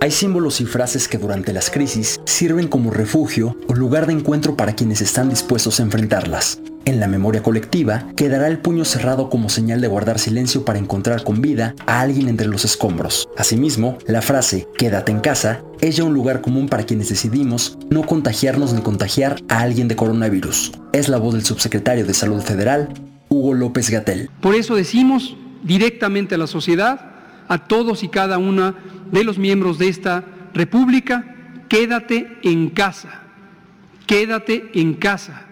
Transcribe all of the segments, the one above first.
Hay símbolos y frases que durante las crisis sirven como refugio o lugar de encuentro para quienes están dispuestos a enfrentarlas. En la memoria colectiva quedará el puño cerrado como señal de guardar silencio para encontrar con vida a alguien entre los escombros. Asimismo, la frase quédate en casa es ya un lugar común para quienes decidimos no contagiarnos ni contagiar a alguien de coronavirus. Es la voz del subsecretario de Salud Federal, Hugo López Gatel. Por eso decimos directamente a la sociedad, a todos y cada una de los miembros de esta República, quédate en casa, quédate en casa.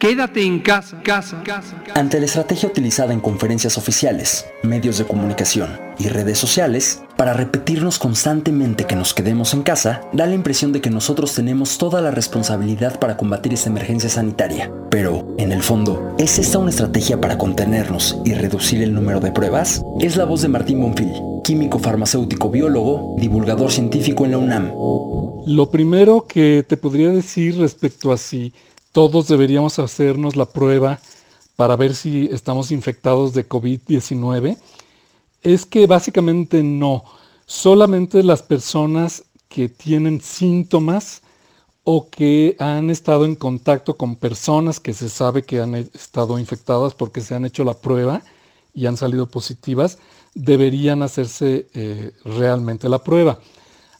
Quédate en casa, casa, casa, Ante la estrategia utilizada en conferencias oficiales, medios de comunicación y redes sociales, para repetirnos constantemente que nos quedemos en casa, da la impresión de que nosotros tenemos toda la responsabilidad para combatir esta emergencia sanitaria. Pero, en el fondo, ¿es esta una estrategia para contenernos y reducir el número de pruebas? Es la voz de Martín Bonfil, químico farmacéutico biólogo, divulgador científico en la UNAM. Lo primero que te podría decir respecto a si todos deberíamos hacernos la prueba para ver si estamos infectados de COVID-19, es que básicamente no. Solamente las personas que tienen síntomas o que han estado en contacto con personas que se sabe que han estado infectadas porque se han hecho la prueba y han salido positivas, deberían hacerse eh, realmente la prueba.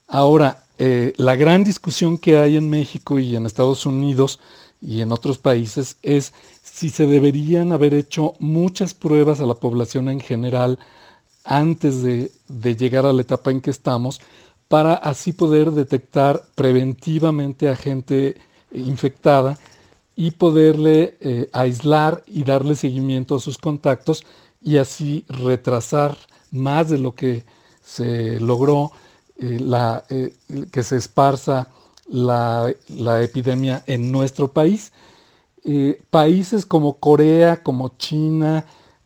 Ahora, eh, la gran discusión que hay en México y en Estados Unidos y en otros países es si se deberían haber hecho muchas pruebas a la población en general antes de, llegar a la etapa en que estamos para así poder detectar preventivamente a gente infectada y poderle eh, aislar y darle seguimiento a sus contactos y así retrasar más de lo que se logró eh, la, eh, que se esparza la, epidemia en nuestro país. Eh, países como Corea, como China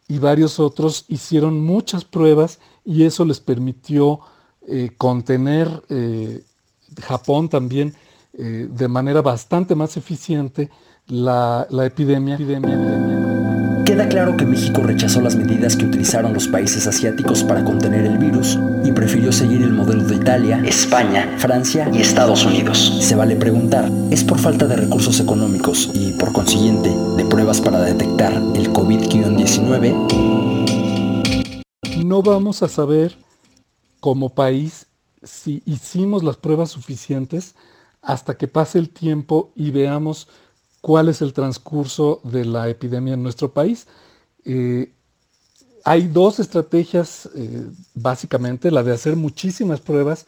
y varios otros hicieron muchas pruebas y eso les permitió contener Japón también de manera bastante más eficiente la, epidemia. Queda claro que México rechazó las medidas que utilizaron los países asiáticos para contener el virus y prefirió seguir el modelo de Italia, España, Francia y Estados Unidos. Se vale preguntar, ¿es por falta de recursos económicos y por consiguiente de pruebas para detectar el COVID-19? No vamos a saber como país si hicimos las pruebas suficientes hasta que pase el tiempo y veamos cuál es el transcurso de la epidemia en nuestro país. Eh, hay dos estrategias, eh, básicamente, la de hacer muchísimas pruebas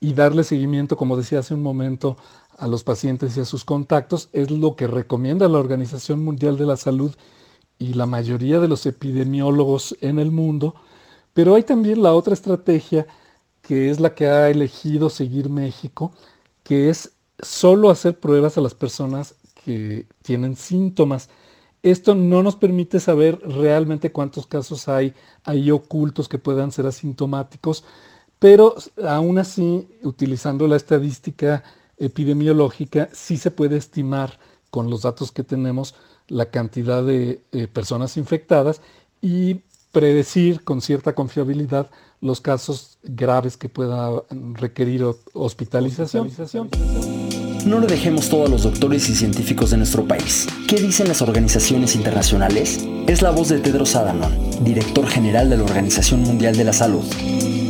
y darle seguimiento, como decía hace un momento, a los pacientes y a sus contactos, es lo que recomienda la Organización Mundial de la Salud y la mayoría de los epidemiólogos en el mundo. Pero hay también la otra estrategia, que es la que ha elegido seguir México, que es solo hacer pruebas a las personas que tienen síntomas. Esto no nos permite saber realmente cuántos casos hay ahí ocultos que puedan ser asintomáticos, pero aún así, utilizando la estadística epidemiológica, sí se puede estimar con los datos que tenemos la cantidad de eh, personas infectadas y predecir con cierta confiabilidad los casos graves que pueda requerir hospitalización. No le dejemos todo a los doctores y científicos de nuestro país. ¿Qué dicen las organizaciones internacionales? Es la voz de Tedros Adhanom, director general de la Organización Mundial de la Salud.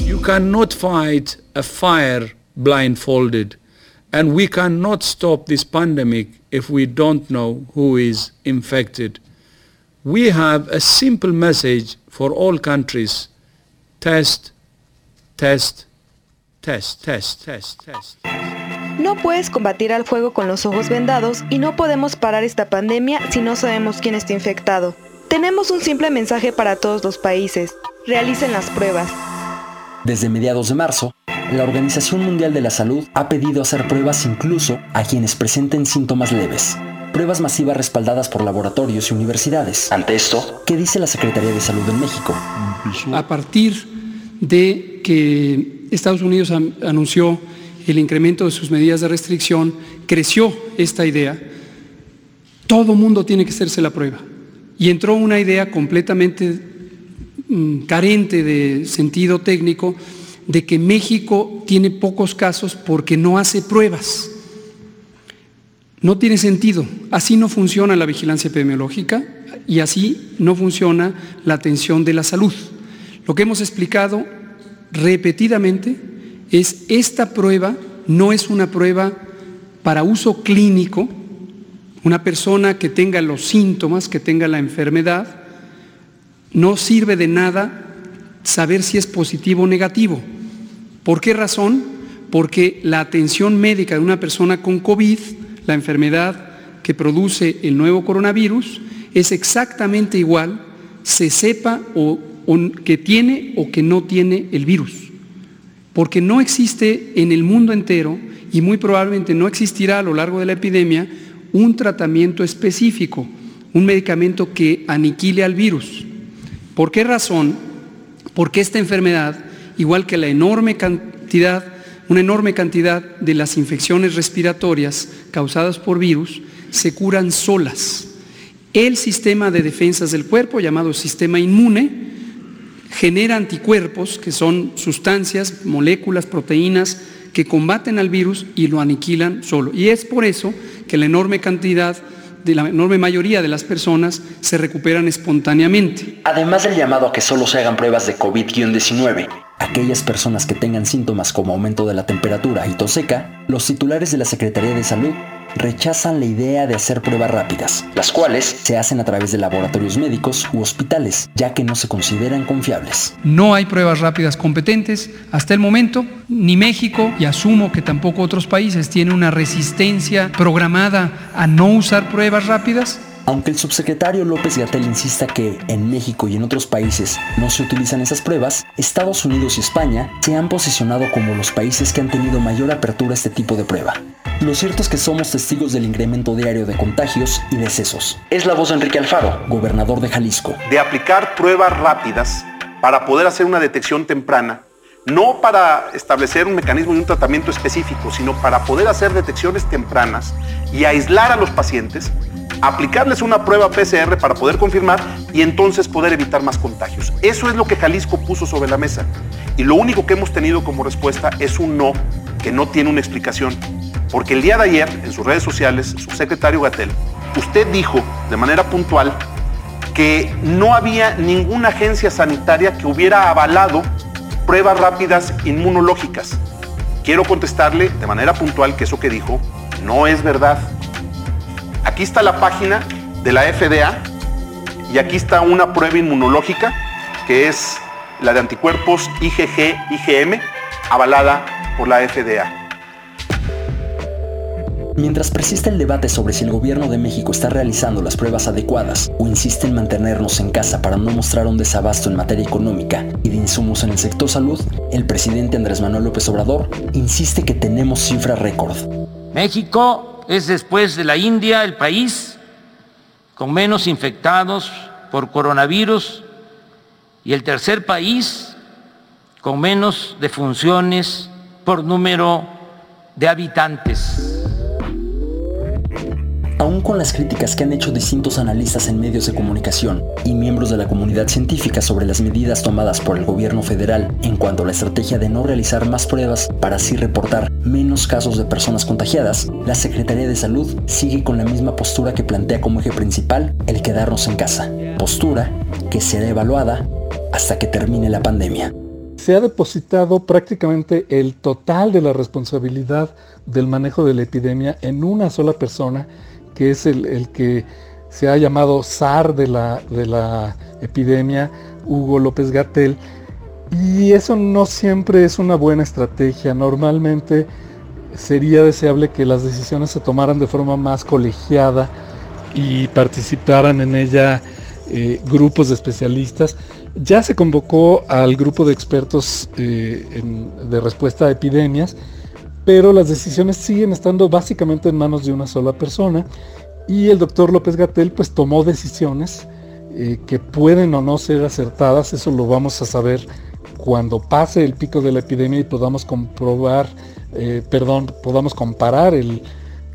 You cannot fight a fire blindfolded, and we cannot stop this pandemic if we don't know who is infected. We have a simple message for all countries. Test, test, test, test, test, test. No puedes combatir al fuego con los ojos vendados y no podemos parar esta pandemia si no sabemos quién está infectado. Tenemos un simple mensaje para todos los países. Realicen las pruebas. Desde mediados de marzo, la Organización Mundial de la Salud ha pedido hacer pruebas incluso a quienes presenten síntomas leves. Pruebas masivas respaldadas por laboratorios y universidades. Ante esto, ¿qué dice la Secretaría de Salud en México? A partir de que Estados Unidos anunció el incremento de sus medidas de restricción, creció esta idea. Todo mundo tiene que hacerse la prueba. Y entró una idea completamente mm, carente de sentido técnico de que México tiene pocos casos porque no hace pruebas. No tiene sentido. Así no funciona la vigilancia epidemiológica y así no funciona la atención de la salud. Lo que hemos explicado repetidamente es esta prueba no es una prueba para uso clínico, una persona que tenga los síntomas, que tenga la enfermedad, no sirve de nada saber si es positivo o negativo. ¿Por qué razón? Porque la atención médica de una persona con COVID, la enfermedad que produce el nuevo coronavirus, es exactamente igual, se sepa que tiene o que no tiene el virus. Porque no existe en el mundo entero y muy probablemente no existirá a lo largo de la epidemia un tratamiento específico, un medicamento que aniquile al virus. ¿Por qué razón? Porque esta enfermedad, igual que la enorme cantidad, una enorme cantidad de las infecciones respiratorias causadas por virus, se curan solas. El sistema de defensas del cuerpo, llamado sistema inmune, genera anticuerpos, que son sustancias, moléculas, proteínas, que combaten al virus y lo aniquilan solo. Y es por eso que la enorme cantidad de la enorme mayoría de las personas se recuperan espontáneamente. Además del llamado a que solo se hagan pruebas de COVID-19, aquellas personas que tengan síntomas como aumento de la temperatura y tos seca, los titulares de la Secretaría de Salud rechazan la idea de hacer pruebas rápidas, las cuales se hacen a través de laboratorios médicos u hospitales, ya que no se consideran confiables. No hay pruebas rápidas competentes hasta el momento, ni México, y asumo que tampoco otros países tienen una resistencia programada a no usar pruebas rápidas, aunque el subsecretario López Gatel insista que en México y en otros países no se utilizan esas pruebas, Estados Unidos y España se han posicionado como los países que han tenido mayor apertura a este tipo de prueba. Lo cierto es que somos testigos del incremento diario de contagios y decesos. Es la voz de Enrique Alfaro, gobernador de Jalisco. De aplicar pruebas rápidas para poder hacer una detección temprana, no para establecer un mecanismo y un tratamiento específico, sino para poder hacer detecciones tempranas y aislar a los pacientes, aplicarles una prueba PCR para poder confirmar y entonces poder evitar más contagios. Eso es lo que Jalisco puso sobre la mesa. Y lo único que hemos tenido como respuesta es un no que no tiene una explicación. Porque el día de ayer, en sus redes sociales, su secretario Gatel, usted dijo de manera puntual que no había ninguna agencia sanitaria que hubiera avalado pruebas rápidas inmunológicas. Quiero contestarle de manera puntual que eso que dijo no es verdad. Aquí está la página de la FDA y aquí está una prueba inmunológica que es la de anticuerpos IgG-IgM avalada por la FDA. Mientras persiste el debate sobre si el gobierno de México está realizando las pruebas adecuadas o insiste en mantenernos en casa para no mostrar un desabasto en materia económica y de insumos en el sector salud, el presidente Andrés Manuel López Obrador insiste que tenemos cifra récord. México es después de la India el país con menos infectados por coronavirus y el tercer país con menos defunciones por número de habitantes. Aún con las críticas que han hecho distintos analistas en medios de comunicación y miembros de la comunidad científica sobre las medidas tomadas por el gobierno federal en cuanto a la estrategia de no realizar más pruebas para así reportar menos casos de personas contagiadas, la Secretaría de Salud sigue con la misma postura que plantea como eje principal el quedarnos en casa, postura que será evaluada hasta que termine la pandemia. Se ha depositado prácticamente el total de la responsabilidad del manejo de la epidemia en una sola persona que es el, que se ha llamado zar de la, de la epidemia, Hugo López Gatel, y eso no siempre es una buena estrategia. Normalmente sería deseable que las decisiones se tomaran de forma más colegiada y participaran en ella eh, grupos de especialistas. Ya se convocó al grupo de expertos eh, de respuesta a epidemias pero las decisiones siguen estando básicamente en manos de una sola persona y el doctor López Gatel pues tomó decisiones eh, que pueden o no ser acertadas, eso lo vamos a saber cuando pase el pico de la epidemia y podamos comprobar, eh, perdón, podamos comparar el,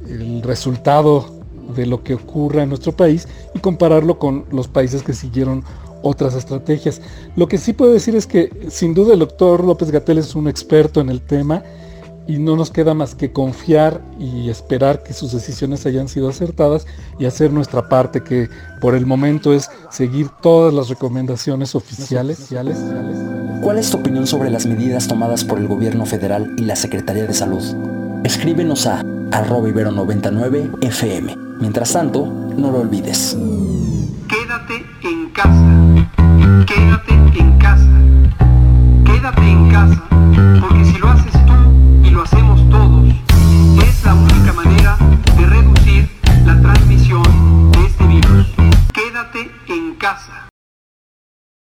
el resultado de lo que ocurra en nuestro país y compararlo con los países que siguieron otras estrategias. Lo que sí puedo decir es que sin duda el doctor López Gatel es un experto en el tema y no nos queda más que confiar y esperar que sus decisiones hayan sido acertadas y hacer nuestra parte, que por el momento es seguir todas las recomendaciones oficiales. ¿Cuál es tu opinión sobre las medidas tomadas por el gobierno federal y la Secretaría de Salud? Escríbenos a arroba 99 fm Mientras tanto, no lo olvides. Quédate en casa. Quédate en casa. Quédate en casa. Porque si lo haces y lo hacemos todos. Es la única manera.